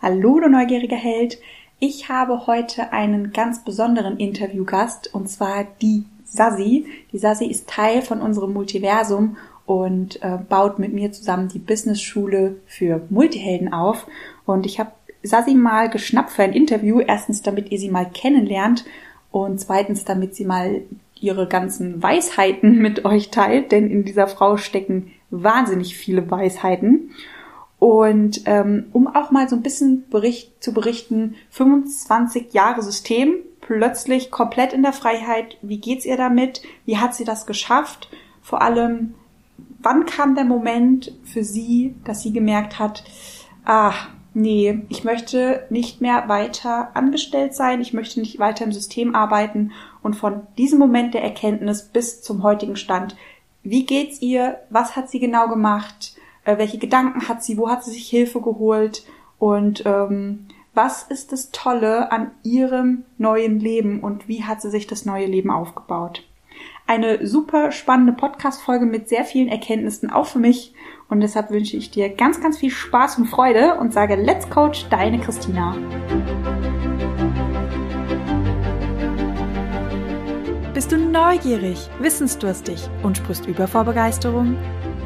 Hallo, du neugieriger Held. Ich habe heute einen ganz besonderen Interviewgast und zwar die Sassi. Die Sassi ist Teil von unserem Multiversum und äh, baut mit mir zusammen die Business-Schule für Multihelden auf. Und ich habe Sassi mal geschnappt für ein Interview. Erstens, damit ihr sie mal kennenlernt und zweitens, damit sie mal ihre ganzen Weisheiten mit euch teilt, denn in dieser Frau stecken wahnsinnig viele Weisheiten. Und ähm, um auch mal so ein bisschen Bericht zu berichten, 25 Jahre System, plötzlich komplett in der Freiheit. Wie geht's ihr damit? Wie hat sie das geschafft? Vor allem, wann kam der Moment für sie, dass sie gemerkt hat, ah, nee, ich möchte nicht mehr weiter angestellt sein, ich möchte nicht weiter im System arbeiten und von diesem Moment der Erkenntnis bis zum heutigen Stand, wie geht's ihr? Was hat sie genau gemacht? Äh, welche Gedanken hat sie? Wo hat sie sich Hilfe geholt? Und ähm, was ist das Tolle an ihrem neuen Leben und wie hat sie sich das neue Leben aufgebaut? Eine super spannende Podcast-Folge mit sehr vielen Erkenntnissen, auch für mich. Und deshalb wünsche ich dir ganz, ganz viel Spaß und Freude und sage Let's Coach, deine Christina. Bist du neugierig, wissensdurstig und sprichst über vor Begeisterung?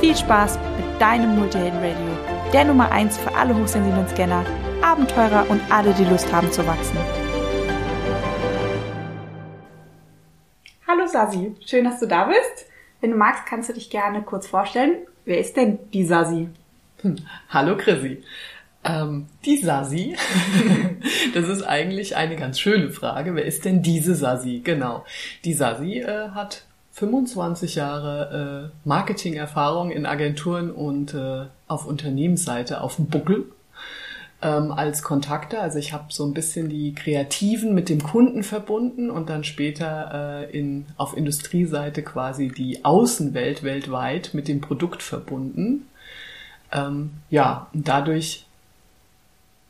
Viel Spaß mit deinem Multihelden Radio, der Nummer 1 für alle hochsensiblen Scanner, Abenteurer und alle, die Lust haben zu wachsen. Hallo Sasi, schön, dass du da bist. Wenn du magst, kannst du dich gerne kurz vorstellen. Wer ist denn die Sasi? Hm. Hallo Chrissy. Ähm, die Sasi, das ist eigentlich eine ganz schöne Frage. Wer ist denn diese Sasi? Genau. Die Sasi äh, hat 25 Jahre äh, Marketingerfahrung in Agenturen und äh, auf Unternehmensseite auf dem Buckel ähm, als Kontakte. Also ich habe so ein bisschen die Kreativen mit dem Kunden verbunden und dann später äh, in, auf Industrieseite quasi die Außenwelt weltweit mit dem Produkt verbunden. Ähm, ja, und dadurch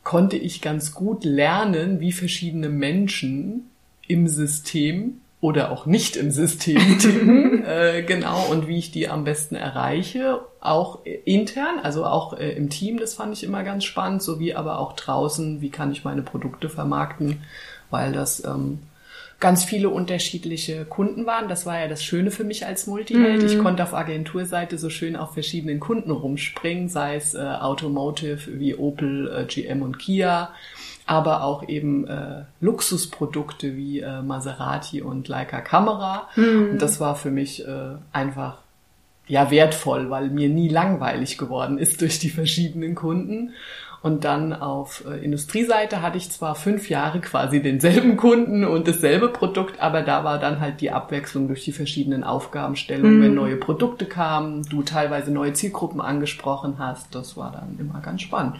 konnte ich ganz gut lernen, wie verschiedene Menschen im System oder auch nicht im System ticken, äh, genau, und wie ich die am besten erreiche, auch intern, also auch äh, im Team, das fand ich immer ganz spannend, sowie aber auch draußen, wie kann ich meine Produkte vermarkten, weil das ähm, ganz viele unterschiedliche Kunden waren. Das war ja das Schöne für mich als Multiheld. Mhm. Ich konnte auf Agenturseite so schön auf verschiedenen Kunden rumspringen, sei es äh, Automotive wie Opel, äh, GM und Kia aber auch eben äh, Luxusprodukte wie äh, Maserati und Leica Kamera. Mhm. Und das war für mich äh, einfach ja wertvoll, weil mir nie langweilig geworden ist durch die verschiedenen Kunden. Und dann auf äh, Industrieseite hatte ich zwar fünf Jahre quasi denselben Kunden und dasselbe Produkt, aber da war dann halt die Abwechslung durch die verschiedenen Aufgabenstellungen, mhm. wenn neue Produkte kamen, du teilweise neue Zielgruppen angesprochen hast. Das war dann immer ganz spannend.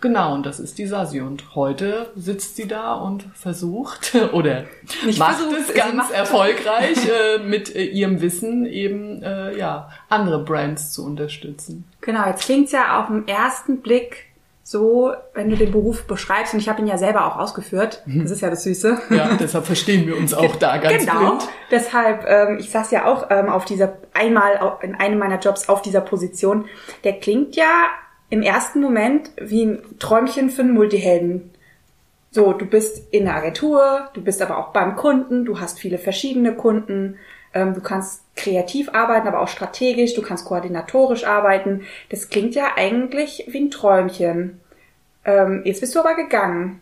Genau, und das ist die Sasi. Und heute sitzt sie da und versucht oder Nicht macht versucht, es ganz erfolgreich äh, mit äh, ihrem Wissen eben äh, ja andere Brands zu unterstützen. Genau, jetzt klingt's ja auf den ersten Blick so, wenn du den Beruf beschreibst, und ich habe ihn ja selber auch ausgeführt, mhm. das ist ja das Süße. Ja, deshalb verstehen wir uns auch da ganz genau. blind. Deshalb, ähm, ich saß ja auch ähm, auf dieser, einmal in einem meiner Jobs auf dieser Position. Der klingt ja im ersten Moment wie ein Träumchen für einen Multihelden. So, du bist in der Agentur, du bist aber auch beim Kunden, du hast viele verschiedene Kunden, du kannst kreativ arbeiten, aber auch strategisch, du kannst koordinatorisch arbeiten. Das klingt ja eigentlich wie ein Träumchen. Ähm, jetzt bist du aber gegangen.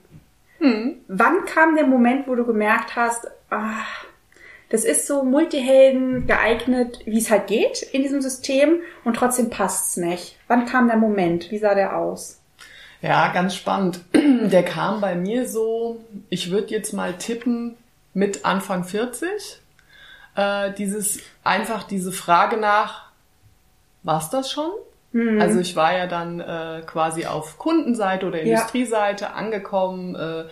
Hm. Wann kam der Moment, wo du gemerkt hast, ach, das ist so Multihelden geeignet, wie es halt geht in diesem System und trotzdem passt's nicht. Wann kam der Moment? Wie sah der aus? Ja, ganz spannend. Der kam bei mir so, ich würde jetzt mal tippen, mit Anfang 40. Äh, dieses, einfach diese Frage nach, war's das schon? Mhm. Also ich war ja dann äh, quasi auf Kundenseite oder Industrieseite ja. angekommen, äh,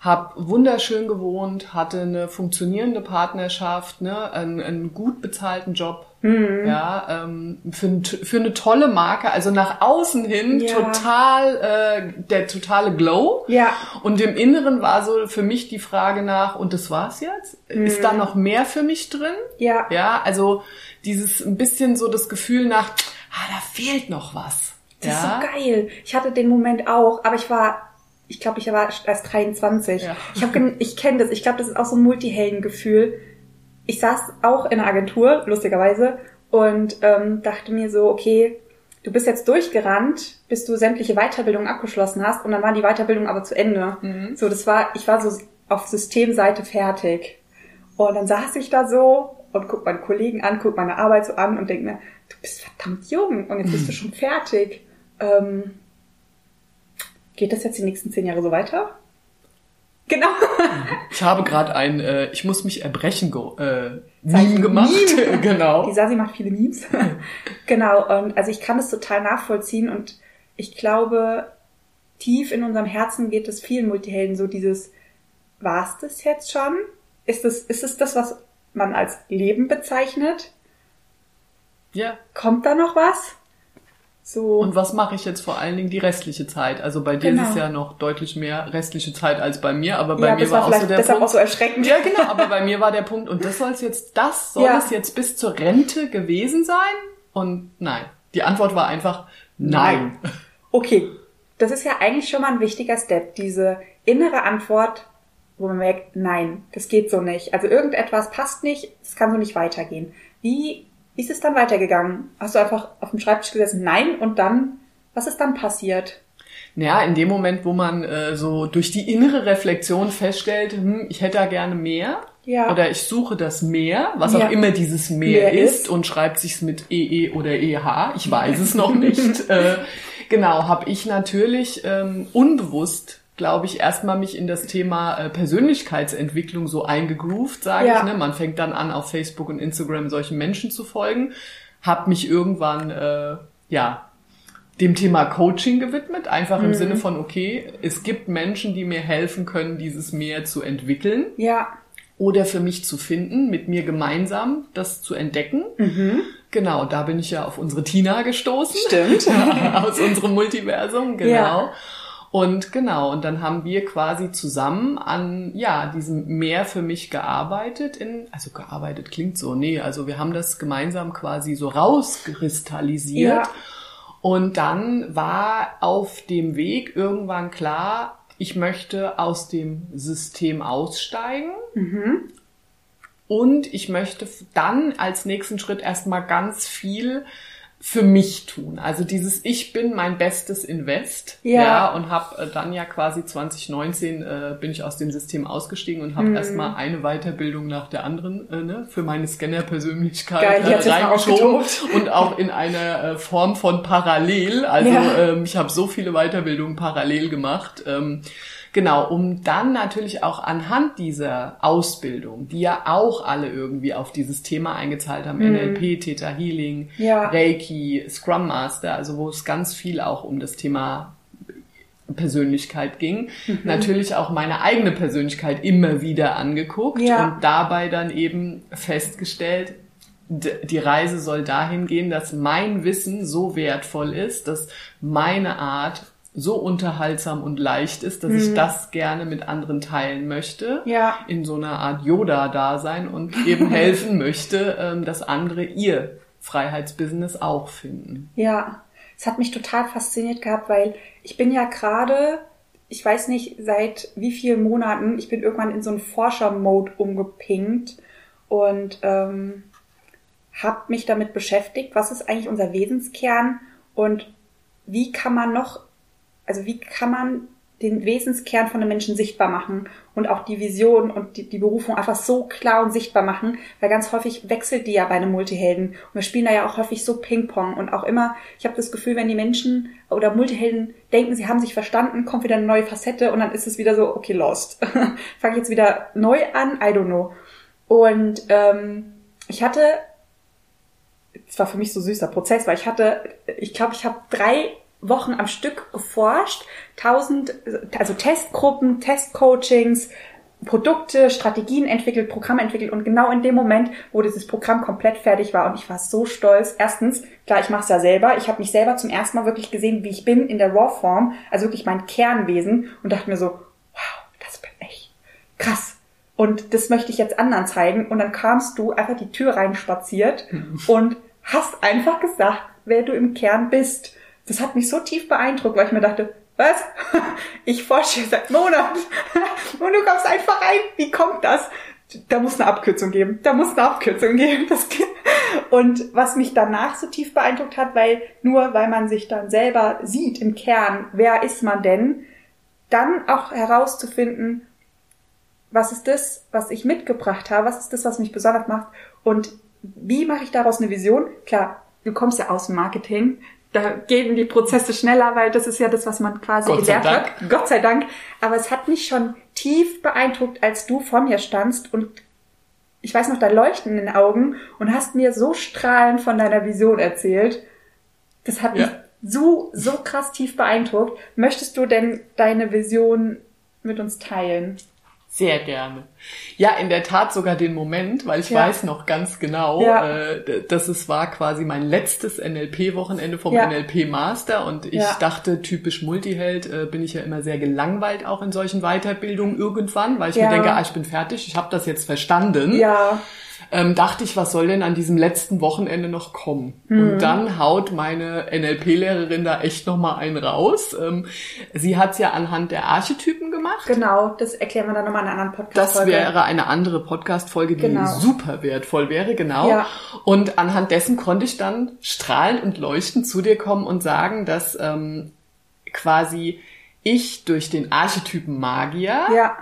habe wunderschön gewohnt, hatte eine funktionierende Partnerschaft, ne, einen, einen gut bezahlten Job, mhm. ja, ähm, für, für eine tolle Marke, also nach außen hin ja. total äh, der totale Glow. Ja. Und im Inneren war so für mich die Frage nach, und das war's jetzt? Mhm. Ist da noch mehr für mich drin? Ja. Ja, also dieses ein bisschen so das Gefühl nach, ah, da fehlt noch was. Das ja? ist so geil. Ich hatte den Moment auch, aber ich war ich glaube, ich war erst 23. Ja. Ich, hab, ich kenne das. Ich glaube, das ist auch so ein Multiheldengefühl. Ich saß auch in einer Agentur, lustigerweise, und ähm, dachte mir so, okay, du bist jetzt durchgerannt, bis du sämtliche Weiterbildungen abgeschlossen hast, und dann war die Weiterbildung aber zu Ende. Mhm. So, das war, ich war so auf Systemseite fertig. Und dann saß ich da so und guck meine Kollegen an, guck meine Arbeit so an und denk mir, du bist verdammt jung und jetzt bist du schon fertig. Ähm, Geht das jetzt die nächsten zehn Jahre so weiter? Genau. Ich habe gerade ein äh, Ich muss mich erbrechen äh, Meme gemacht. Meme. genau. Die Sasi macht viele Memes. genau. Und also ich kann es total nachvollziehen und ich glaube, tief in unserem Herzen geht es vielen Multihelden so dieses, war es das jetzt schon? Ist es, ist es das, was man als Leben bezeichnet? Ja. Kommt da noch was? So. Und was mache ich jetzt vor allen Dingen die restliche Zeit? Also bei dir genau. ist es ja noch deutlich mehr restliche Zeit als bei mir, aber bei ja, mir war, war auch so der deshalb Punkt. auch so erschreckend. Ja, genau, aber bei mir war der Punkt, und das soll es jetzt, das soll ja. es jetzt bis zur Rente gewesen sein? Und nein. Die Antwort war einfach nein. nein. Okay. Das ist ja eigentlich schon mal ein wichtiger Step, diese innere Antwort, wo man merkt, nein, das geht so nicht. Also irgendetwas passt nicht, es kann so nicht weitergehen. Wie wie ist es dann weitergegangen? Hast du einfach auf dem Schreibtisch gesessen? Nein. Und dann, was ist dann passiert? Naja, in dem Moment, wo man äh, so durch die innere Reflexion feststellt, hm, ich hätte da gerne mehr. Ja. Oder ich suche das mehr, was ja. auch immer dieses mehr, mehr ist, ist, und schreibt sich's mit EE oder EH. Ich weiß es noch nicht. äh, genau, habe ich natürlich ähm, unbewusst glaube ich, erstmal mich in das Thema äh, Persönlichkeitsentwicklung so eingegroovt, sage ja. ich. Ne? Man fängt dann an, auf Facebook und Instagram solchen Menschen zu folgen. Hab mich irgendwann, äh, ja, dem Thema Coaching gewidmet, einfach im mhm. Sinne von, okay, es gibt Menschen, die mir helfen können, dieses mehr zu entwickeln. Ja. Oder für mich zu finden, mit mir gemeinsam das zu entdecken. Mhm. Genau, da bin ich ja auf unsere Tina gestoßen. Stimmt. Aus unserem Multiversum, genau. Ja. Und genau, und dann haben wir quasi zusammen an, ja, diesem Meer für mich gearbeitet in, also gearbeitet klingt so, nee, also wir haben das gemeinsam quasi so rauskristallisiert. Ja. Und dann war auf dem Weg irgendwann klar, ich möchte aus dem System aussteigen. Mhm. Und ich möchte dann als nächsten Schritt erstmal ganz viel für mich tun. Also dieses Ich bin mein bestes Invest. Ja. ja und habe äh, dann ja quasi 2019 äh, bin ich aus dem System ausgestiegen und habe mm. erstmal eine Weiterbildung nach der anderen äh, ne, für meine Scanner-Persönlichkeit äh, reingeschoben und auch in einer äh, Form von parallel. Also ja. ähm, ich habe so viele Weiterbildungen parallel gemacht. Ähm, Genau, um dann natürlich auch anhand dieser Ausbildung, die ja auch alle irgendwie auf dieses Thema eingezahlt haben, mhm. NLP, Theta Healing, ja. Reiki, Scrum Master, also wo es ganz viel auch um das Thema Persönlichkeit ging, mhm. natürlich auch meine eigene Persönlichkeit immer wieder angeguckt ja. und dabei dann eben festgestellt, die Reise soll dahin gehen, dass mein Wissen so wertvoll ist, dass meine Art so unterhaltsam und leicht ist, dass mhm. ich das gerne mit anderen teilen möchte. Ja. In so einer Art Yoda-Dasein und eben helfen möchte, ähm, dass andere ihr Freiheitsbusiness auch finden. Ja. Es hat mich total fasziniert gehabt, weil ich bin ja gerade, ich weiß nicht seit wie vielen Monaten, ich bin irgendwann in so einen Forscher-Mode umgepinkt und ähm, habe mich damit beschäftigt, was ist eigentlich unser Wesenskern und wie kann man noch also wie kann man den Wesenskern von den Menschen sichtbar machen und auch die Vision und die, die, Berufung einfach so klar und sichtbar machen, weil ganz häufig wechselt die ja bei einem Multihelden und wir spielen da ja auch häufig so Ping-Pong und auch immer, ich habe das Gefühl, wenn die Menschen oder Multihelden denken, sie haben sich verstanden, kommt wieder eine neue Facette und dann ist es wieder so, okay, lost. Fange jetzt wieder neu an, I don't know. Und ähm, ich hatte es war für mich so süßer Prozess, weil ich hatte, ich glaube, ich habe drei Wochen am Stück geforscht, tausend, also Testgruppen, Testcoachings, Produkte, Strategien entwickelt, Programme entwickelt und genau in dem Moment, wo dieses Programm komplett fertig war und ich war so stolz. Erstens, klar, ich mache es ja selber. Ich habe mich selber zum ersten Mal wirklich gesehen, wie ich bin in der Raw-Form, also wirklich mein Kernwesen und dachte mir so, wow, das bin ich. Krass. Und das möchte ich jetzt anderen zeigen. Und dann kamst du einfach die Tür reinspaziert und hast einfach gesagt, wer du im Kern bist. Das hat mich so tief beeindruckt, weil ich mir dachte, was? Ich forsche seit Monaten und du kommst einfach rein. Wie kommt das? Da muss eine Abkürzung geben. Da muss eine Abkürzung geben. Und was mich danach so tief beeindruckt hat, weil nur weil man sich dann selber sieht im Kern, wer ist man denn, dann auch herauszufinden, was ist das, was ich mitgebracht habe, was ist das, was mich besonders macht und wie mache ich daraus eine Vision? Klar, du kommst ja aus dem Marketing, da gehen die Prozesse schneller, weil das ist ja das, was man quasi Gott sei gelernt hat. Gott sei Dank. Aber es hat mich schon tief beeindruckt, als du vor mir standst und ich weiß noch, da leuchten in den Augen und hast mir so strahlend von deiner Vision erzählt. Das hat Ja. mich so, so krass tief beeindruckt. Möchtest du denn deine Vision mit uns teilen? Sehr gerne. Ja, in der Tat sogar den Moment, weil ich Ja. weiß noch ganz genau, Ja. äh, dass es war quasi mein letztes NLP-Wochenende vom Ja. NLP-Master und ich dachte, typisch Multiheld äh, bin ich ja immer sehr gelangweilt auch in solchen Weiterbildungen irgendwann, weil ich mir denke, ah, ich bin fertig, ich habe das jetzt verstanden. Ja, ähm, dachte ich, was soll denn an diesem letzten Wochenende noch kommen? Mhm. Und dann haut meine NLP-Lehrerin da echt noch mal einen raus. Ähm, sie hat's ja anhand der Archetypen gemacht. genau. Das erklären wir dann nochmal in einer anderen podcast Das wäre eine andere Podcast-Folge, die Genau. super wertvoll wäre, genau. Ja. Und anhand dessen konnte ich dann strahlend und leuchtend zu dir kommen und sagen, dass ähm, quasi ich durch den Archetypen Magier Ja,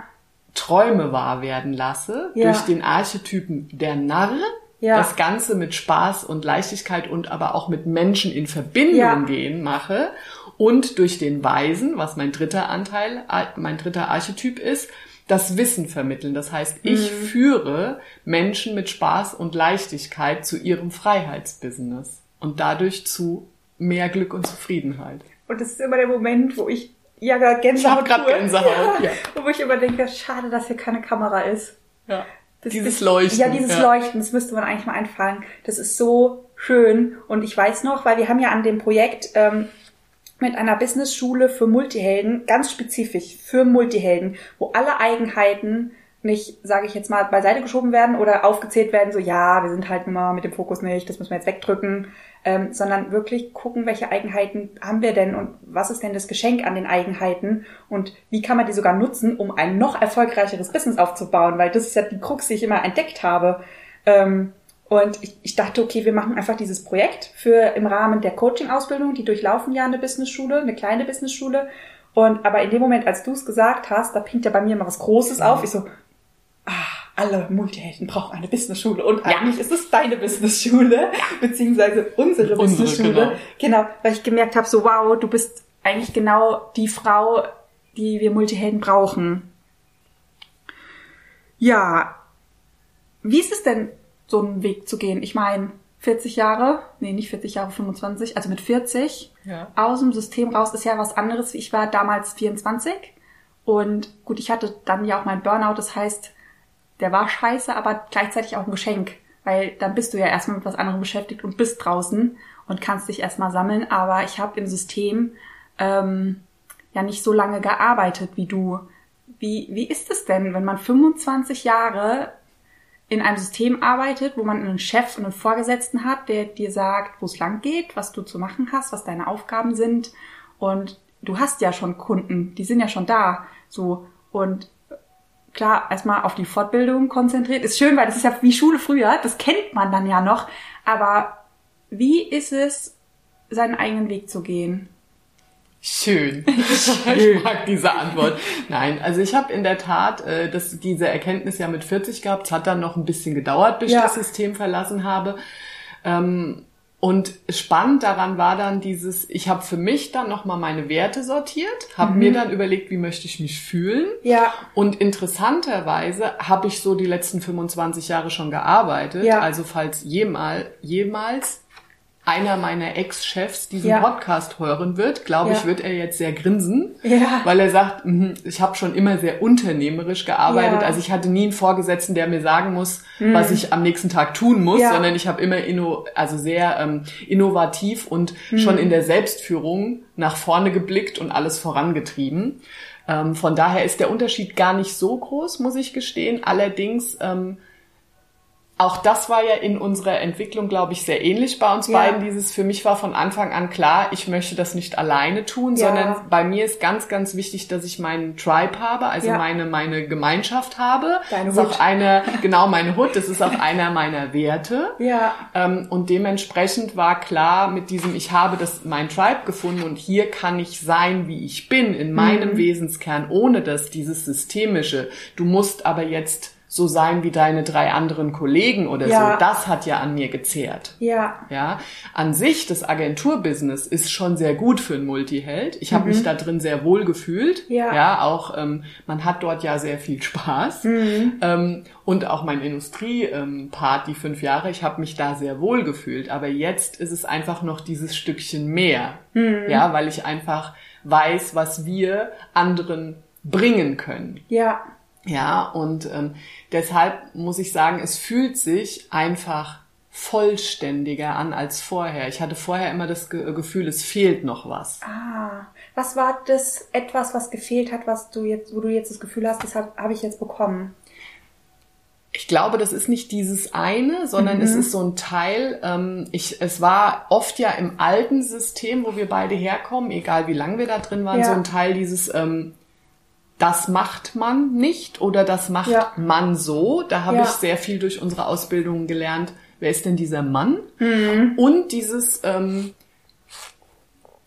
Träume wahr werden lasse, Ja. durch den Archetypen der Narr, Ja. das Ganze mit Spaß und Leichtigkeit und aber auch mit Menschen in Verbindung Ja. gehen mache und durch den Weisen, was mein dritter Anteil, mein dritter Archetyp ist, das Wissen vermitteln. Das heißt, ich Mhm. führe Menschen mit Spaß und Leichtigkeit zu ihrem Freiheitsbusiness und dadurch zu mehr Glück und Zufriedenheit. und das ist immer der Moment, wo ich ja gerade Gänsehaut Ich hab grad tue. Gänsehaut, ja. Wo ich immer denke, schade, dass hier keine Kamera ist. Ja. Das Dieses Leuchten. Ja, dieses Leuchten, das müsste man eigentlich mal einfangen. Das ist so schön. Und ich weiß noch, weil wir haben ja an dem Projekt ähm, mit einer Business-Schule für Multihelden, ganz spezifisch für Multihelden, wo alle Eigenheiten nicht, sage ich jetzt mal, beiseite geschoben werden oder aufgezählt werden, so ja, wir sind halt mal mit dem Fokus nicht, das müssen wir jetzt wegdrücken, ähm, sondern wirklich gucken, welche Eigenheiten haben wir denn und was ist denn das Geschenk an den Eigenheiten und wie kann man die sogar nutzen, um ein noch erfolgreicheres Business aufzubauen, weil das ist ja die Krux, die ich immer entdeckt habe. Ähm, und ich, ich dachte, okay, wir machen einfach dieses Projekt für im Rahmen der Coaching-Ausbildung, die durchlaufen ja eine Business-Schule, eine kleine Business-Schule. Und aber in dem Moment, als du es gesagt hast, da pinkt ja bei mir mal was Großes auf. Ich so, ah, alle Multihelden brauchen eine Business-Schule und eigentlich ist es deine Business-Schule, beziehungsweise unsere, Unsere, Business-Schule. genau. genau, weil ich gemerkt habe, so wow, du bist eigentlich genau die Frau, die wir Multihelden brauchen. Ja, wie ist es denn, so einen Weg zu gehen? Ich meine, 40 Jahre, nee, nicht 40 Jahre, 25, also mit 40 Ja. aus dem System raus ist ja was anderes. Ich war damals 24 und gut, ich hatte dann ja auch meinen Burnout, das heißt, der war scheiße, aber gleichzeitig auch ein Geschenk, weil dann bist du ja erstmal mit was anderem beschäftigt und bist draußen und kannst dich erstmal sammeln, aber ich habe im System ähm, ja nicht so lange gearbeitet wie du. Wie, wie ist es denn, wenn man 25 Jahre in einem System arbeitet, wo man einen Chef und einen Vorgesetzten hat, der dir sagt, wo es lang geht, was du zu machen hast, was deine Aufgaben sind. Und du hast ja schon Kunden, die sind ja schon da. So. Und klar, erstmal auf die Fortbildung konzentriert. Ist schön, weil das ist ja wie Schule früher, das kennt man dann ja noch. Aber wie ist es, seinen eigenen Weg zu gehen? Schön. Ich mag diese Antwort. Nein, also ich habe in der Tat äh, das, diese Erkenntnis ja mit 40 gehabt. Es hat dann noch ein bisschen gedauert, bis Ja. ich das System verlassen habe. Ähm, und spannend daran war dann dieses, ich habe für mich dann nochmal meine Werte sortiert, habe Mhm. mir dann überlegt, wie möchte ich mich fühlen. Ja. Und interessanterweise habe ich so die letzten 25 Jahre schon gearbeitet. Ja. Also falls jemals, jemals einer meiner Ex-Chefs diesen Ja. Podcast hören wird, glaube ich, Ja. wird er jetzt sehr grinsen, Ja. weil er sagt, "Mhm, ich habe schon immer sehr unternehmerisch gearbeitet. Mhm. Also ich hatte nie einen Vorgesetzten, der mir sagen muss, was ich am nächsten Tag tun muss, sondern ich habe immer inno, also sehr ähm, innovativ und Mhm. schon in der Selbstführung nach vorne geblickt und alles vorangetrieben. Ähm, von daher ist der Unterschied gar nicht so groß, muss ich gestehen. Allerdings ähm, auch das war ja in unserer Entwicklung, glaube ich, sehr ähnlich bei uns Ja. beiden. Dieses für mich war von Anfang an klar, ich möchte das nicht alleine tun, Ja. sondern bei mir ist ganz, ganz wichtig, dass ich meinen Tribe habe, also Ja. meine meine Gemeinschaft habe. Deine das ist Hut. auch einer, genau meine Hut. Das ist auch einer meiner Werte. Ja. Ähm, und dementsprechend war klar mit diesem, ich habe das mein Tribe gefunden und hier kann ich sein, wie ich bin, in meinem Mhm. Wesenskern, ohne dass dieses systemische, du musst aber jetzt so sein wie deine drei anderen Kollegen oder Ja. so, das hat ja an mir gezehrt. Ja. Ja, an sich das Agenturbusiness ist schon sehr gut für einen Multiheld. Ich habe mich da drin sehr wohl gefühlt. Mhm. Ja. ja auch ähm, man hat dort ja sehr viel Spaß. Mhm. Ähm, und auch mein Industrie-Part, die fünf Jahre, ich habe mich da sehr wohl gefühlt. Aber jetzt ist es einfach noch dieses Stückchen mehr. Mhm. Ja, weil ich einfach weiß, was wir anderen bringen können. Ja. Ja, und ähm, deshalb muss ich sagen, es fühlt sich einfach vollständiger an als vorher. Ich hatte vorher immer das Ge Gefühl, es fehlt noch was. Ah. Was war das etwas, was gefehlt hat, was du jetzt, wo du jetzt das Gefühl hast, das habe hab ich jetzt bekommen? Ich glaube, das ist nicht dieses eine, sondern Mhm. es ist so ein Teil. Ähm, ich, es war oft ja im alten System, wo wir beide herkommen, egal wie lange wir da drin waren, Ja. so ein Teil dieses, ähm, das macht man nicht oder das macht Ja. man so. Da habe Ja. ich sehr viel durch unsere Ausbildung gelernt. Wer ist denn dieser Mann? Mhm. Und dieses, ähm,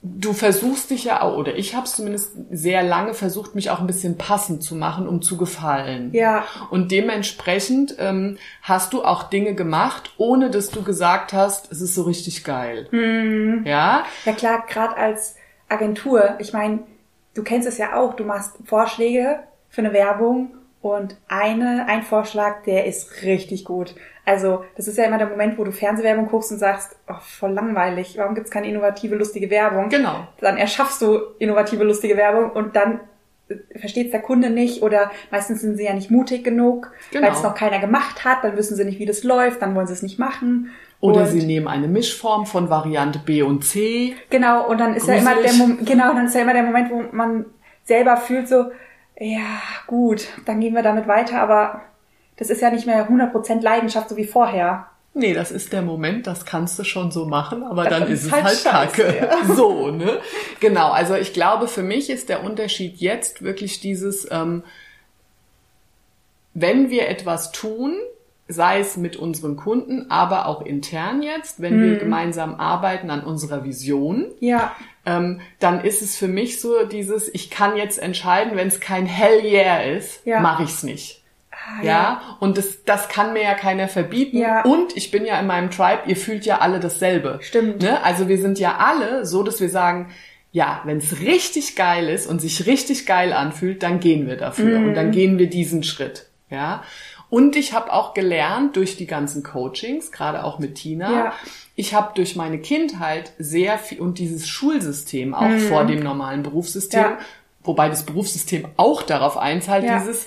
du versuchst dich ja auch, oder ich habe es zumindest sehr lange versucht, mich auch ein bisschen passend zu machen, um zu gefallen. Ja. Und dementsprechend ähm, hast du auch Dinge gemacht, ohne dass du gesagt hast, es ist so richtig geil. Mhm. Ja, Ja klar, gerade als Agentur, ich meine, du kennst es ja auch, du machst Vorschläge für eine Werbung und eine, ein Vorschlag, der ist richtig gut. Also das ist ja immer der Moment, wo du Fernsehwerbung guckst und sagst, oh, voll langweilig, warum gibt's keine innovative, lustige Werbung? genau. Dann erschaffst du innovative, lustige Werbung und dann versteht der Kunde nicht oder meistens sind sie ja nicht mutig genug, Genau. weil es noch keiner gemacht hat, dann wissen sie nicht, wie das läuft, dann wollen sie es nicht machen. Oder Und- sie nehmen eine Mischform von Variante B und C. Genau, und dann ist ja immer der Gruselig. Moment, genau, dann ist ja immer der Moment, wo man selber fühlt so, ja, gut, dann gehen wir damit weiter, aber das ist ja nicht mehr 100% Leidenschaft, so wie vorher. Nee, das ist der Moment, das kannst du schon so machen, aber Das dann ist es halt halt Kacke. ja. So, ne? Genau, also ich glaube, für mich ist der Unterschied jetzt wirklich dieses, ähm, wenn wir etwas tun, sei es mit unseren Kunden, aber auch intern jetzt, wenn Mhm. wir gemeinsam arbeiten an unserer Vision, Ja, ähm, dann ist es für mich so dieses, ich kann jetzt entscheiden, wenn es kein Hell yeah ist, Ja. mache ich es nicht. Ah, Ja, und das, das kann mir ja keiner verbieten. Ja. Und ich bin ja in meinem Tribe, ihr fühlt ja alle dasselbe. Stimmt. Ne? Also wir sind ja alle so, dass wir sagen, ja, wenn es richtig geil ist und sich richtig geil anfühlt, dann gehen wir dafür Mhm. und dann gehen wir diesen Schritt. Ja. Und ich habe auch gelernt durch die ganzen Coachings, gerade auch mit Tina, Ja. ich habe durch meine Kindheit sehr viel und dieses Schulsystem auch vor dem normalen Berufssystem, Mhm. Ja. wobei das Berufssystem auch darauf einzahlt, Ja. dieses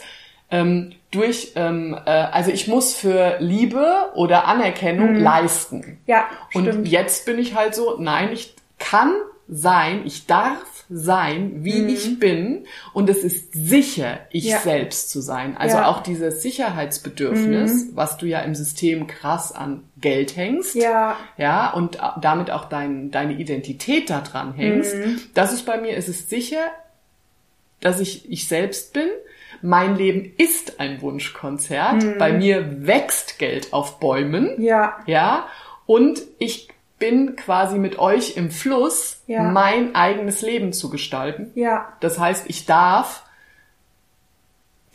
ähm, durch, ähm, äh, also ich muss für Liebe oder Anerkennung leisten. ja, Und stimmt. jetzt bin ich halt so, nein, ich kann sein, ich darf sein, wie ich bin und es ist sicher, ich Mhm. Ja. selbst zu sein. Also Ja. Mhm. auch dieses Sicherheitsbedürfnis, was du ja im System krass an Geld hängst. Ja, Ja, und damit auch dein, deine Identität da dran hängst. Mhm. Das ist bei mir, es ist sicher, dass ich ich selbst bin. Mein Leben ist ein Wunschkonzert. Mhm. Bei mir wächst Geld auf Bäumen. ja, Ja, und ich bin quasi mit euch im Fluss, Ja. mein eigenes Leben zu gestalten. ja, Das heißt, ich darf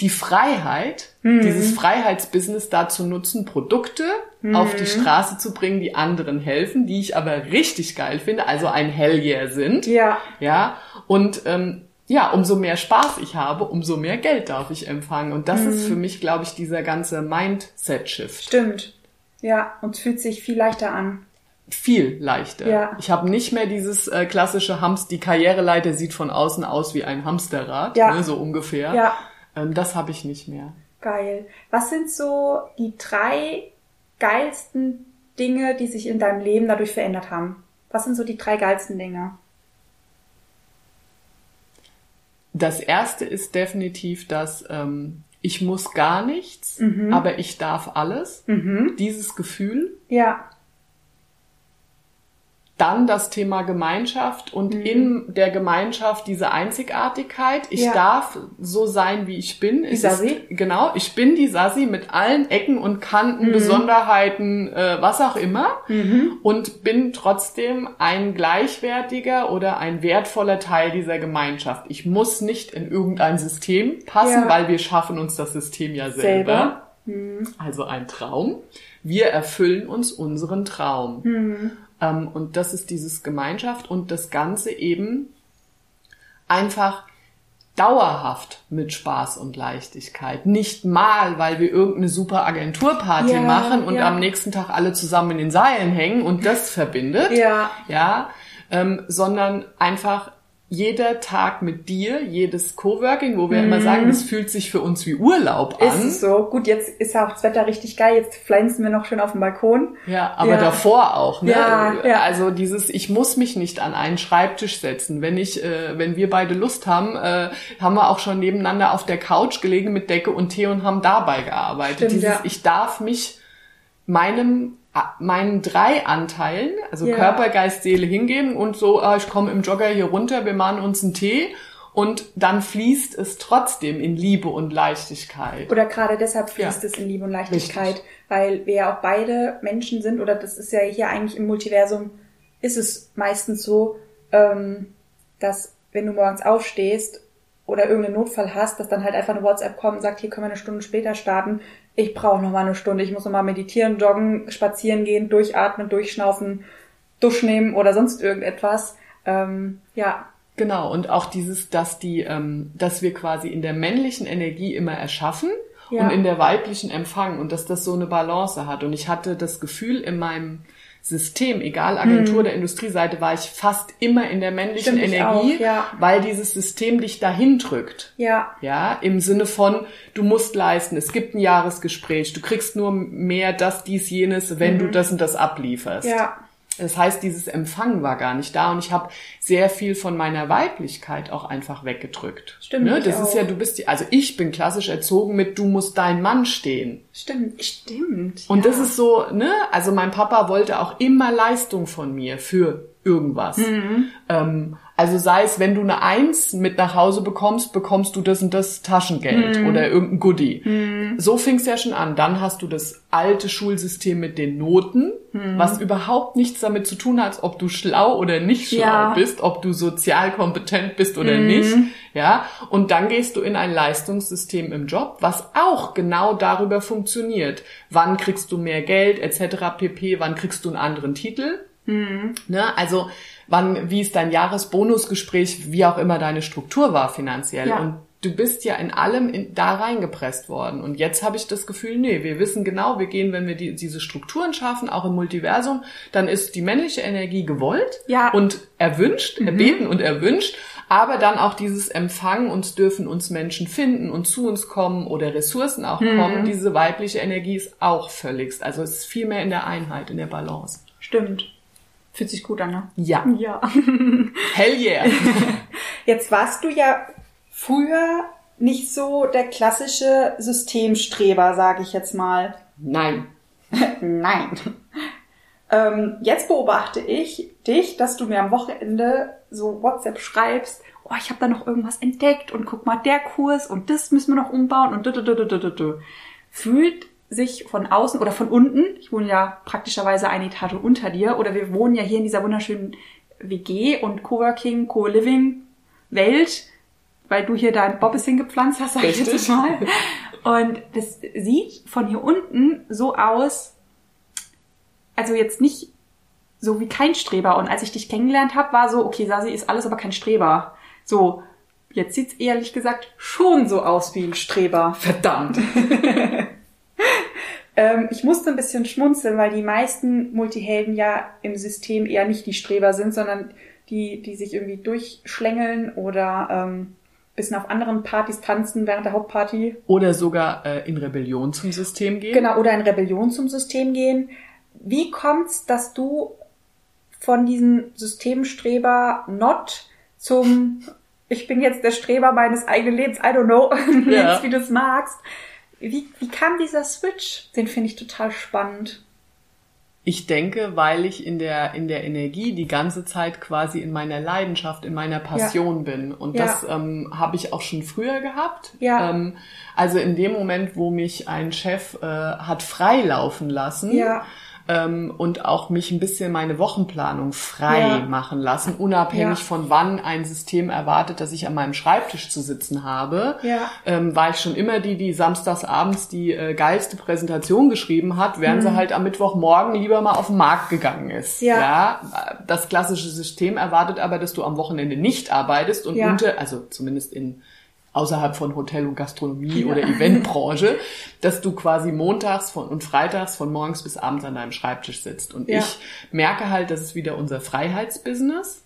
die Freiheit, Mhm. dieses Freiheitsbusiness dazu nutzen, Produkte auf Mhm. die Straße zu bringen, die anderen helfen, die ich aber richtig geil finde, also ein Hell yeah sind. ja, Ja, und ähm, ja, umso mehr Spaß ich habe, umso mehr Geld darf ich empfangen. Und das Mhm. ist für mich, glaube ich, dieser ganze Mindset-Shift. stimmt. Ja, und es fühlt sich viel leichter an. Viel leichter. Ja. Ich habe nicht mehr dieses äh, klassische Hamster, die Karriereleiter sieht von außen aus wie ein Hamsterrad, Ja. ne, so ungefähr. Ja, Ähm, das habe ich nicht mehr. geil. Was sind so die drei geilsten Dinge, die sich in deinem Leben dadurch verändert haben? Was sind so die drei geilsten Dinge? Das erste ist definitiv, dass ähm, ich muss gar nichts, Mhm. aber ich darf alles. Mhm. Dieses Gefühl. Ja, Dann das Thema Gemeinschaft und in der Gemeinschaft diese Einzigartigkeit. Ich Mhm. Ja. darf so sein, wie ich bin. Die Sassi? Ist, genau, ich bin die Sassi mit allen Ecken und Kanten, Besonderheiten, äh, was auch immer. Mhm. Und bin trotzdem ein gleichwertiger oder ein wertvoller Teil dieser Gemeinschaft. Ich muss nicht in irgendein System passen, Ja. weil wir schaffen uns das System ja selber. selber. Also ein Traum. Wir erfüllen uns unseren Traum. Ähm, und das ist dieses Gemeinschaft und das Ganze eben einfach dauerhaft mit Spaß und Leichtigkeit. Nicht mal, weil wir irgendeine super Agenturparty Ja, machen und ja. am nächsten Tag alle zusammen in den Seilen hängen und das verbindet. Ja. Ja, ähm, sondern einfach jeder Tag mit dir, jedes Coworking, wo wir immer sagen, das fühlt sich für uns wie Urlaub an. Mhm. Ist es so. Gut, jetzt ist ja auch das Wetter richtig geil. Jetzt pflanzen wir noch schön auf dem Balkon. Ja, aber Ja. davor auch. Ne? Ja, ja. Also dieses, ich muss mich nicht an einen Schreibtisch setzen. Wenn ich, äh, wenn wir beide Lust haben, äh, haben wir auch schon nebeneinander auf der Couch gelegen mit Decke und Tee und haben dabei gearbeitet. Stimmt, dieses, ja. ich darf mich meinem meinen drei Anteilen, also Ja. Körper, Geist, Seele hingeben und so, ah, ich komme im Jogger hier runter, wir machen uns einen Tee und dann fließt es trotzdem in Liebe und Leichtigkeit. Oder gerade deshalb fließt Ja. es in Liebe und Leichtigkeit, Richtig. weil wir ja auch beide Menschen sind, oder das ist ja hier eigentlich im Multiversum, ist es meistens so, ähm, dass wenn du morgens aufstehst oder irgendeinen Notfall hast, dass dann halt einfach eine WhatsApp kommt und sagt, hier können wir eine Stunde später starten. Ich brauche noch mal eine Stunde, ich muss noch mal meditieren, joggen, spazieren gehen, durchatmen, durchschnaufen, Dusch nehmen oder sonst irgendetwas. Ähm, ja, Genau, und auch dieses, dass die, ähm, dass wir quasi in der männlichen Energie immer erschaffen Ja. und in der weiblichen empfangen und dass das so eine Balance hat. Und ich hatte das Gefühl in meinem System, egal Agentur oder Industrieseite, war ich fast immer in der männlichen Mhm. Stimmt, Energie, auch, ja. weil dieses System dich dahin drückt. ja, Ja, im Sinne von, du musst leisten, es gibt ein Jahresgespräch, du kriegst nur mehr das, dies, jenes, wenn du das und das ablieferst. Mhm. ja, Das heißt, dieses Empfangen war gar nicht da und ich habe sehr viel von meiner Weiblichkeit auch einfach weggedrückt. Stimmt, Ne? Das ist auch. ja, du bist die, also ich bin klassisch erzogen mit, du musst dein Mann stehen. stimmt, stimmt. Und ja. das ist so, ne, also mein Papa wollte auch immer Leistung von mir für irgendwas. Mhm. Ähm, also sei es, wenn du eine Eins mit nach Hause bekommst, bekommst du das und das Taschengeld Mhm. oder irgendein Goodie. So fing es ja schon an. Dann hast du das alte Schulsystem mit den Noten, Mhm. was überhaupt nichts damit zu tun hat, ob du schlau oder nicht schlau Ja. Mhm. bist, ob du sozial kompetent bist oder nicht. Ja, und dann gehst du in ein Leistungssystem im Job, was auch genau darüber funktioniert. Wann kriegst du mehr Geld etc. pp, wann kriegst du einen anderen Titel? Ne? Also wann, wie ist dein Jahresbonusgespräch, wie auch immer deine Struktur war finanziell. Ja. Und du bist ja in allem in, da reingepresst worden. Und jetzt habe ich das Gefühl, nee, wir wissen genau, wir gehen, wenn wir die, diese Strukturen schaffen, auch im Multiversum, dann ist die männliche Energie gewollt Ja. und erwünscht, erbeten und erwünscht. Aber dann auch dieses Empfangen, uns dürfen uns Menschen finden und zu uns kommen oder Ressourcen auch kommen. Diese weibliche Energie ist auch völligst. Also es ist viel mehr in der Einheit, in der Balance. Stimmt. Fühlt sich gut an, ne? Ja. Ja. Hell yeah. Jetzt warst du ja früher nicht so der klassische Systemstreber, sage ich jetzt mal. Nein. Nein. Ähm, jetzt beobachte ich dich, dass du mir am Wochenende so WhatsApp schreibst, oh, ich habe da noch irgendwas entdeckt und guck mal, der Kurs und das müssen wir noch umbauen und du, du, du, du, du, du, du. Fühlt sich von außen oder von unten, ich wohne ja praktischerweise eine Etage unter dir, oder wir wohnen ja hier in dieser wunderschönen WG und Coworking, Co-Living Welt, weil du hier dein Bobbes hingepflanzt hast, sag ich jetzt mal. Und das sieht von hier unten so aus, also jetzt nicht so wie kein Streber. Und als ich dich kennengelernt habe, war so, okay, Sasi ist alles, aber kein Streber. So, jetzt sieht's ehrlich gesagt schon so aus wie ein Streber. Verdammt. Ähm, ich musste ein bisschen schmunzeln, weil die meisten Multihelden ja im System eher nicht die Streber sind, sondern die, die sich irgendwie durchschlängeln oder ähm, bisschen auf anderen Partys tanzen während der Hauptparty. Oder sogar äh, in Rebellion zum System gehen. Genau, oder in Rebellion zum System gehen. Wie kommt's, dass du von diesem Systemstreber Not zum ich bin jetzt der Streber meines eigenen Lebens, I don't know, ja. wie du es magst. Wie, wie kam dieser Switch? Den finde ich total spannend. Ich denke, weil ich in der, in der Energie die ganze Zeit quasi in meiner Leidenschaft, in meiner Passion ja. bin. Und ja. das ähm, habe ich auch schon früher gehabt. Ja. Ähm, also in dem Moment, wo mich ein Chef äh, hat freilaufen lassen, ja ähm, und auch mich ein bisschen meine Wochenplanung frei ja. machen lassen, unabhängig ja. von wann ein System erwartet, dass ich an meinem Schreibtisch zu sitzen habe. Ja. Ähm, war ich schon immer die, die samstags abends die äh, geilste Präsentation geschrieben hat, während mhm. sie halt am Mittwochmorgen lieber mal auf den Markt gegangen ist. Ja. ja. Das klassische System erwartet aber, dass du am Wochenende nicht arbeitest und unter, also zumindest in außerhalb von Hotel und Gastronomie ja. oder Eventbranche, dass du quasi montags von, und freitags von morgens bis abends an deinem Schreibtisch sitzt. Und ja. ich merke halt, das ist wieder unser Freiheitsbusiness.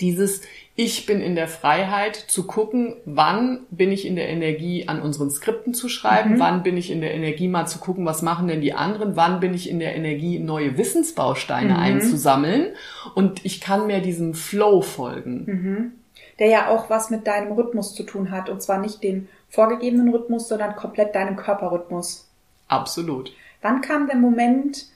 Dieses, ich bin in der Freiheit zu gucken, wann bin ich in der Energie, an unseren Skripten zu schreiben, mhm. wann bin ich in der Energie mal zu gucken, was machen denn die anderen, wann bin ich in der Energie, neue Wissensbausteine mhm. einzusammeln und ich kann mir diesem Flow folgen. Mhm der ja auch was mit deinem Rhythmus zu tun hat. Und zwar nicht den vorgegebenen Rhythmus, sondern komplett deinem Körperrhythmus. Absolut. Wann kam der Moment,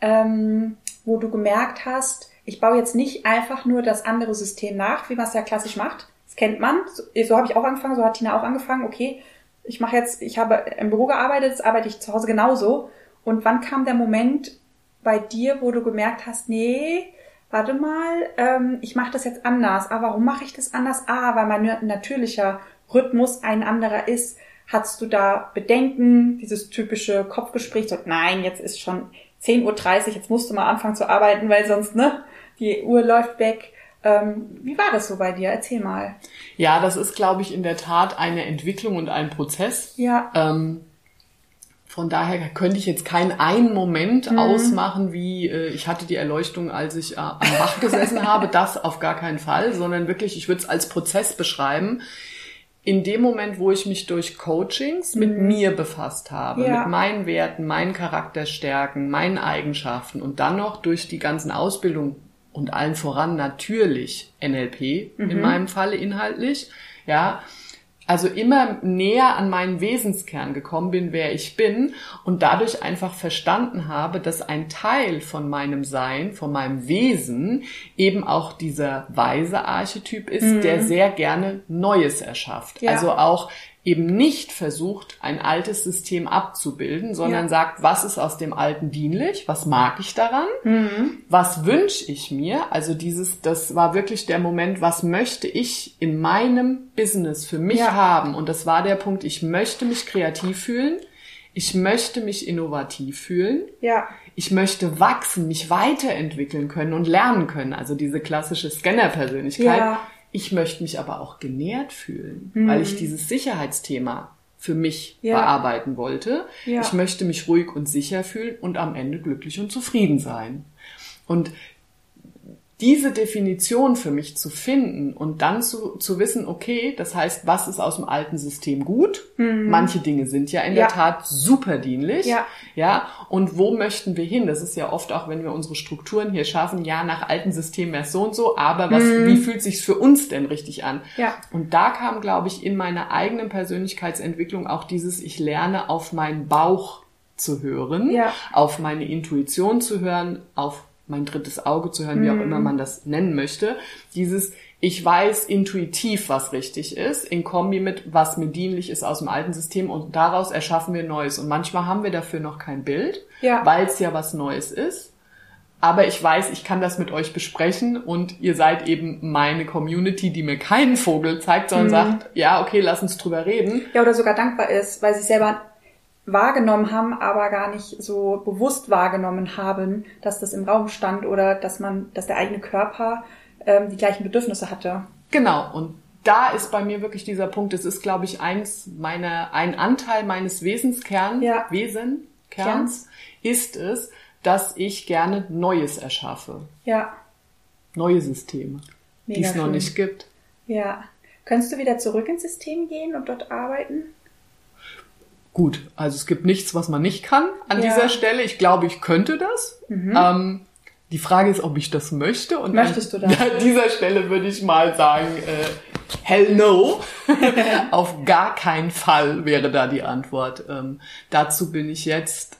ähm, wo du gemerkt hast, ich baue jetzt nicht einfach nur das andere System nach, wie man es ja klassisch macht. Das kennt man. So, so habe ich auch angefangen, so hat Tina auch angefangen. Okay, ich mache jetzt, ich habe im Büro gearbeitet, jetzt arbeite ich zu Hause genauso. Und wann kam der Moment bei dir, wo du gemerkt hast, nee, warte mal, ähm, ich mache das jetzt anders. Ah, warum mache ich das anders? Ah, weil mein natürlicher Rhythmus ein anderer ist. Hattest du da Bedenken, dieses typische Kopfgespräch, so, nein, jetzt ist schon 10.30 Uhr, jetzt musst du mal anfangen zu arbeiten, weil sonst, ne, die Uhr läuft weg. Ähm, wie war das so bei dir? Erzähl mal. Ja, das ist, glaube ich, in der Tat eine Entwicklung und ein Prozess. Ja. Ähm, von daher könnte ich jetzt keinen einen Moment mhm. ausmachen, wie äh, ich hatte die Erleuchtung, als ich äh, am Bach gesessen habe. Das auf gar keinen Fall, sondern wirklich, ich würde es als Prozess beschreiben. In dem Moment, wo ich mich durch Coachings mit mhm. mir befasst habe, ja. mit meinen Werten, meinen Charakterstärken, meinen Eigenschaften und dann noch durch die ganzen Ausbildungen und allen voran natürlich NLP mhm. in meinem Falle inhaltlich, ja, also immer näher an meinen Wesenskern gekommen bin, wer ich bin und dadurch einfach verstanden habe, dass ein Teil von meinem Sein, von meinem Wesen eben auch dieser weise Archetyp ist, mhm. der sehr gerne Neues erschafft. Ja. Also auch eben nicht versucht, ein altes System abzubilden, sondern ja. sagt, was ist aus dem Alten dienlich, was mag ich daran, mhm. was wünsche ich mir, also dieses, das war wirklich der Moment, was möchte ich in meinem Business für mich ja. haben und das war der Punkt, ich möchte mich kreativ fühlen, ich möchte mich innovativ fühlen. Ja. Ich möchte wachsen, mich weiterentwickeln können und lernen können. Also diese klassische Scanner-Persönlichkeit. Ja ich möchte mich aber auch genährt fühlen, mhm. weil ich dieses Sicherheitsthema für mich ja. bearbeiten wollte. Ja. Ich möchte mich ruhig und sicher fühlen und am Ende glücklich und zufrieden sein. Und diese Definition für mich zu finden und dann zu, zu wissen, okay, das heißt, was ist aus dem alten System gut? Mhm. Manche Dinge sind ja in ja. der Tat super dienlich. Ja. ja. Und wo möchten wir hin? Das ist ja oft auch, wenn wir unsere Strukturen hier schaffen, ja, nach alten Systemen wäre so und so, aber was, mhm. wie fühlt sich's für uns denn richtig an? Ja. Und da kam, glaube ich, in meiner eigenen Persönlichkeitsentwicklung auch dieses, ich lerne auf meinen Bauch zu hören, ja. auf meine Intuition zu hören, auf mein drittes Auge zu hören, wie auch mhm. immer man das nennen möchte. Dieses, ich weiß intuitiv, was richtig ist, in Kombi mit, was mir dienlich ist aus dem alten System und daraus erschaffen wir Neues. Und manchmal haben wir dafür noch kein Bild, ja. weil es ja was Neues ist. Aber ich weiß, ich kann das mit euch besprechen und ihr seid eben meine Community, die mir keinen Vogel zeigt, sondern mhm. sagt, ja, okay, lass uns drüber reden. Ja, oder sogar dankbar ist, weil sie selber wahrgenommen haben, aber gar nicht so bewusst wahrgenommen haben, dass das im Raum stand oder dass man, dass der eigene Körper ähm, die gleichen Bedürfnisse hatte. Genau. Und da ist bei mir wirklich dieser Punkt. Es ist, glaube ich, eins meiner, ein Anteil meines Wesenskern, ja. Wesen, Kerns ist es, dass ich gerne Neues erschaffe. Ja. Neue Systeme, die es noch schön. nicht gibt. Ja. Könntest du wieder zurück ins System gehen und dort arbeiten? Gut, also es gibt nichts, was man nicht kann an Ja. dieser Stelle. Ich glaube, ich könnte das. Ähm, die Frage ist, ob ich das möchte. Und Möchtest an, du das? An dieser Stelle würde ich mal sagen, äh, hell no. Auf gar keinen Fall wäre da die Antwort. Ähm, dazu bin ich jetzt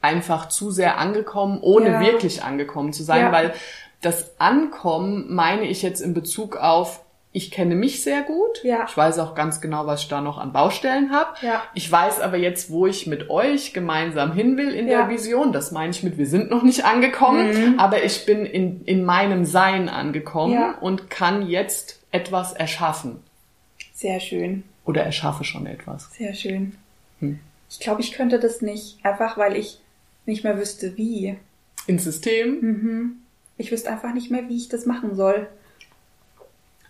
einfach zu sehr angekommen, ohne Ja. wirklich angekommen zu sein, Ja. weil das Ankommen meine ich jetzt in Bezug auf, ich kenne mich sehr gut. Ja. Ich weiß auch ganz genau, was ich da noch an Baustellen habe. Ja. Ich weiß aber jetzt, wo ich mit euch gemeinsam hin will in Ja. der Vision. Das meine ich mit, wir sind noch nicht angekommen, aber ich bin in, in meinem Sein angekommen Ja. und kann jetzt etwas erschaffen. Sehr schön. Oder erschaffe schon etwas. Sehr schön. Hm. Ich glaube, ich könnte das nicht, einfach weil ich nicht mehr wüsste, wie. Ins System. Hm. Ich wüsste einfach nicht mehr, wie ich das machen soll.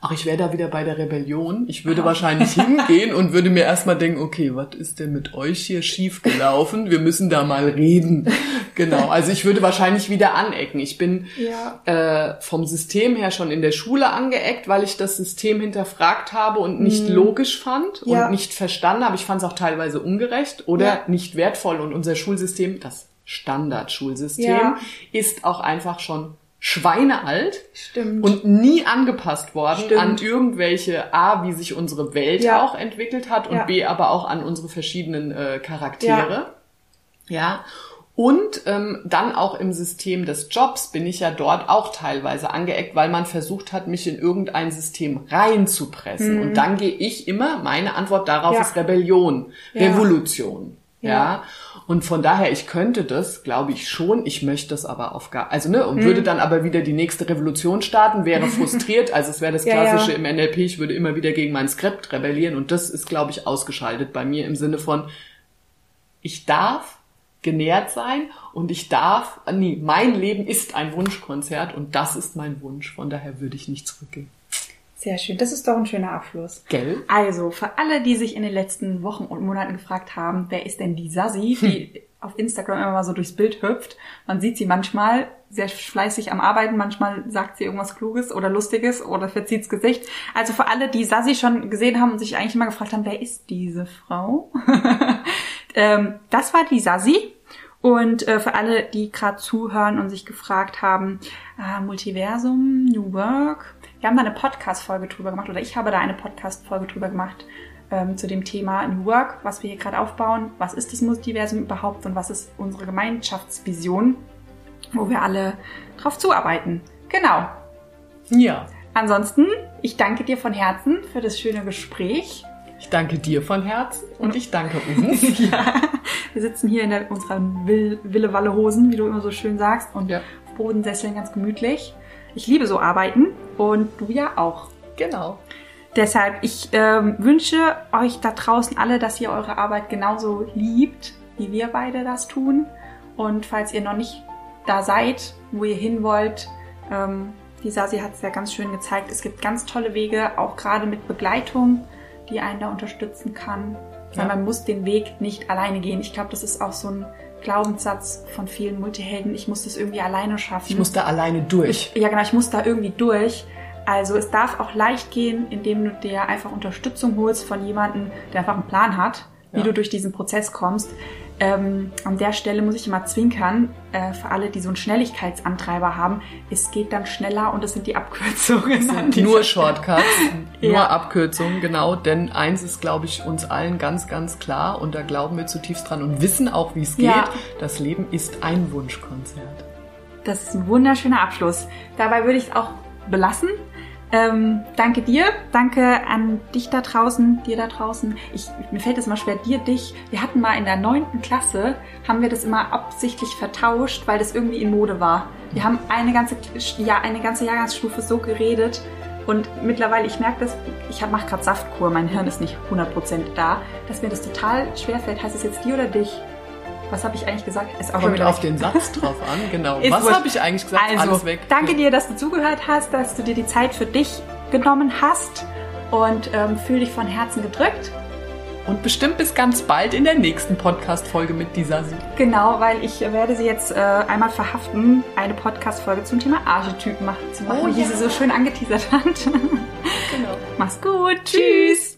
Ach, ich wäre da wieder bei der Rebellion. Ich würde wahrscheinlich hingehen und würde mir erstmal denken, okay, was ist denn mit euch hier schief gelaufen? Wir müssen da mal reden. Genau. Also ich würde wahrscheinlich wieder anecken. Ich bin Ja. äh, vom System her schon in der Schule angeeckt, weil ich das System hinterfragt habe und nicht logisch fand Ja. und nicht verstanden habe. Ich fand es auch teilweise ungerecht oder Ja. nicht wertvoll. Und unser Schulsystem, das Standardschulsystem, Ja. ist auch einfach schon schweinealt Stimmt. und nie angepasst worden Stimmt. an irgendwelche A, wie sich unsere Welt Ja. auch entwickelt hat und Ja. B, aber auch an unsere verschiedenen äh, Charaktere. Ja. Und ähm, dann auch im System des Jobs bin ich ja dort auch teilweise angeeckt, weil man versucht hat, mich in irgendein System reinzupressen. Und dann gehe ich immer, meine Antwort darauf Mhm. Ja. ist Rebellion, Ja. Revolution. Ja. Ja. Und von daher, ich könnte das, glaube ich schon. Ich möchte das aber auf gar, also ne, und Mhm. würde dann aber wieder die nächste Revolution starten, wäre frustriert. Also es wäre das Ja, klassische ja. im NLP. Ich würde immer wieder gegen mein Skript rebellieren und das ist, glaube ich, ausgeschaltet bei mir im Sinne von, ich darf genährt sein und ich darf, nee, mein Leben ist ein Wunschkonzert und das ist mein Wunsch. Von daher würde ich nicht zurückgehen. Sehr schön. Das ist doch ein schöner Abschluss. Gell? Also, für alle, die sich in den letzten Wochen und Monaten gefragt haben, wer ist denn die Sassi, die auf Instagram immer mal so durchs Bild hüpft. Man sieht sie manchmal sehr fleißig am Arbeiten, manchmal sagt sie irgendwas Kluges oder Lustiges oder verzieht's Gesicht. Also für alle, die Sassi schon gesehen haben und sich eigentlich immer gefragt haben, wer ist diese Frau? ähm, das war die Sassi. Und äh, für alle, die gerade zuhören und sich gefragt haben, äh, Multiversum, New Work, wir haben da eine Podcast-Folge drüber gemacht oder ich habe da eine Podcast-Folge drüber gemacht ähm, zu dem Thema New Work, was wir hier gerade aufbauen, was ist das Multiversum überhaupt und was ist unsere Gemeinschaftsvision, wo wir alle drauf zuarbeiten. Genau. Ja. Ansonsten, ich danke dir von Herzen für das schöne Gespräch. Ich danke dir von Herzen und ich danke uns. ja. Wir sitzen hier in der, unserer Will, Wille-Walle Hosen, wie du immer so schön sagst, und Ja. auf Bodensesseln ganz gemütlich. Ich liebe so arbeiten und du ja auch. Genau. Deshalb, ich ähm, wünsche euch da draußen alle, dass ihr eure Arbeit genauso liebt, wie wir beide das tun. Und falls ihr noch nicht da seid, wo ihr hin wollt, ähm, die Sasi hat es ja ganz schön gezeigt, es gibt ganz tolle Wege, auch gerade mit Begleitung, die einen da unterstützen kann. Weil Ja. man muss den Weg nicht alleine gehen. Ich glaube, das ist auch so ein Glaubenssatz von vielen Multihelden. Ich muss das irgendwie alleine schaffen. Ich muss da alleine durch. Ja, genau, ich muss da irgendwie durch. Also es darf auch leicht gehen, indem du dir einfach Unterstützung holst von jemandem, der einfach einen Plan hat, wie Ja. du durch diesen Prozess kommst. Ähm, an der Stelle muss ich immer zwinkern, äh, für alle, die so einen Schnelligkeitsantreiber haben, es geht dann schneller und es sind die Abkürzungen. an dieser Nur. Shortcuts, nur Ja. Abkürzungen, genau. Denn eins ist, glaube ich, uns allen ganz, ganz klar und da glauben wir zutiefst dran und wissen auch, wie es geht. Ja. Das Leben ist ein Wunschkonzert. Das ist ein wunderschöner Abschluss. Dabei würde ich es auch belassen. Ähm, danke dir, danke an dich da draußen, dir da draußen. Ich, mir fällt es immer schwer, dir, dich. Wir hatten mal in der neunten Klasse, haben wir das immer absichtlich vertauscht, weil das irgendwie in Mode war. Wir haben eine ganze, ja, eine ganze Jahrgangsstufe so geredet und mittlerweile, ich merke das, ich mache gerade Saftkur, mein Hirn ist nicht 100% da, dass mir das total schwer fällt. Heißt es jetzt dir oder dich? Was habe ich eigentlich gesagt? Ist auch Kommt auf den Satz drauf an, genau. Was habe ich eigentlich gesagt? Also, Alles weg. danke dir, dass du zugehört hast, dass du dir die Zeit für dich genommen hast und ähm, fühl dich von Herzen gedrückt. Und bestimmt bis ganz bald in der nächsten Podcast-Folge mit dieser Sie. Genau, weil ich werde sie jetzt äh, einmal verhaften, eine Podcast-Folge zum Thema Archetypen machen, zu machen, Oh wie ja. sie so schön angeteasert hat. Genau. Mach's gut. Tschüss.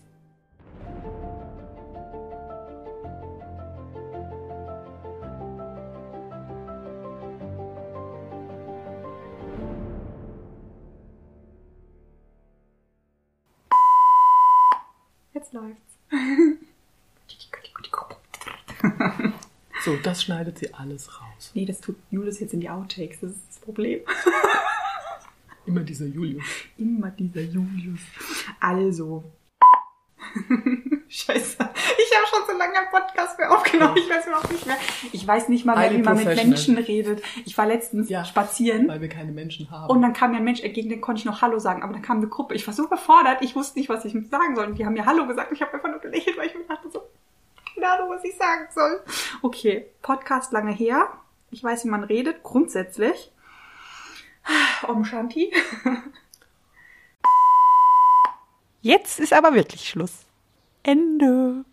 Läuft's. So, das schneidet sie alles raus. Nee, das tut Julius jetzt in die Outtakes. Das ist das Problem. Immer dieser Julius. Immer dieser Julius. Also. Scheiße. Ich habe schon so lange einen Podcast mehr aufgenommen. Ich weiß überhaupt nicht mehr. Ich weiß nicht mal mehr, wie man mit. Menschen redet. Ich war letztens Ja. spazieren. Weil wir keine Menschen haben. Und dann kam mir ein Mensch entgegen, den konnte ich noch Hallo sagen. Aber dann kam eine Gruppe. Ich war so überfordert. Ich wusste nicht, was ich sagen soll. Und die haben mir Hallo gesagt. Und ich habe einfach nur gelächelt, weil ich mir dachte so, keine Ahnung, was ich sagen soll. Okay, Podcast lange her. Ich weiß, wie man redet, grundsätzlich. Om Shanti. Jetzt ist aber wirklich Schluss. Ende.